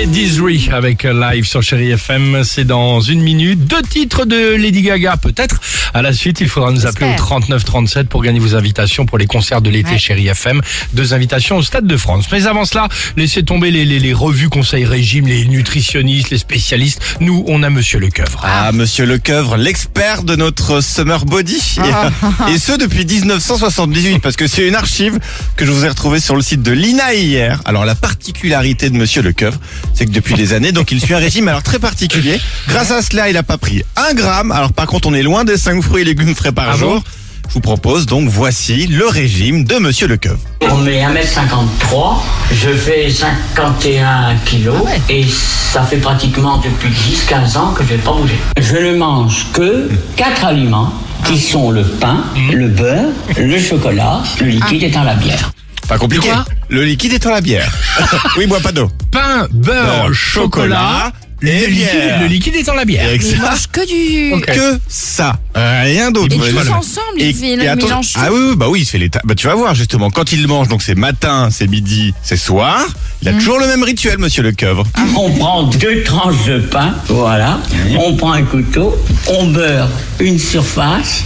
C'est Dizry avec Live sur Chéri FM. C'est dans une minute. Deux titres de Lady Gaga, peut-être. À la suite, il faudra nous appeler au J'espère. 39 37 pour gagner vos invitations pour les concerts de l'été Ouais. Chéri FM. Deux invitations au Stade de France. Mais avant cela, laissez tomber les, les, les revues conseils régime, les nutritionnistes, les spécialistes. Nous, on a Monsieur Lecoeuvre. Ah, monsieur Lecoeuvre, l'expert de notre summer body. Et, et ce depuis 1978, parce que c'est une archive que je vous ai retrouvée sur le site de l'INA hier. Alors, la particularité de monsieur Lecoeuvre, c'est que depuis des années, donc il suit un régime alors très particulier. Grâce à cela, il a pas pris un gramme. Alors, par contre, on est loin des 5 fruits et légumes frais par Ah bon jour. je vous propose donc, voici le régime de monsieur Lecoeuvre. On met 1m53, je fais 51 kilos et ça fait pratiquement depuis 10-15 ans que je n'ai pas bougé. Je ne mange que 4 aliments qui sont le pain, le beurre, le chocolat, le liquide étant la bière. Pas compliqué. Le liquide étant la bière. oui, bois pas d'eau. Pain, beurre, chocolat le et liquide, bière. le liquide étant la bière. Avec Il ça. mange que du. Ok. que ça, rien d'autre. Et tous ensemble, il fait le attends- mélange tout. Ah oui, oui, bah oui, il se fait les. ta- Bah tu vas voir justement quand il mange, donc c'est matin, c'est midi, c'est soir. Il a Mmh. toujours le même rituel, Monsieur Lecoeuvre. On prend deux tranches de pain, voilà. On prend un couteau, on beurre une surface,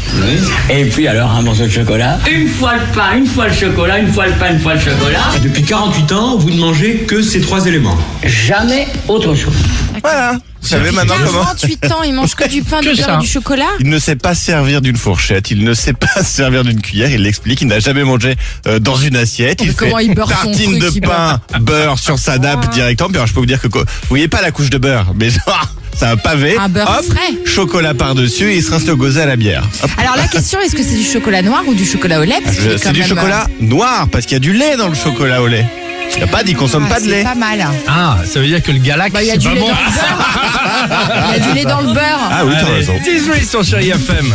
et puis alors un morceau de chocolat. Une fois le pain, une fois le chocolat, une fois le pain, une fois le chocolat. Depuis 48 ans, vous ne mangez que ces trois éléments. Jamais autre chose. Voilà. Vous savez maintenant comment 48 ans, il mange que du pain, Que du beurre et du chocolat. Il ne sait pas servir d'une fourchette, il ne sait pas servir d'une cuillère, il l'explique, il n'a jamais mangé euh, dans une assiette. Mais il comment fait il beurre son tartine truc, de il pain, beurre sur sa nappe directement. Puis alors, je peux vous dire que quoi- vous voyez pas la couche de beurre, mais genre, c'est un pavé. Un beurre hop, frais. Chocolat par-dessus et il se rince le gosé à la bière. Hop. Alors la question, est-ce que c'est du chocolat noir ou du chocolat au lait? Parce qu'il est Je- C'est quand du même, chocolat noir parce qu'il y a du lait dans le chocolat au lait. N'y a pas dit euh, consomme ah, pas de c'est lait. pas mal. Ah, ça veut dire que le galax, Bah, il y a c'est du pas lait bon. dans le beurre. Il y a du lait dans le beurre. Ah oui, t'as raison. Dizzy sur Chéri FM.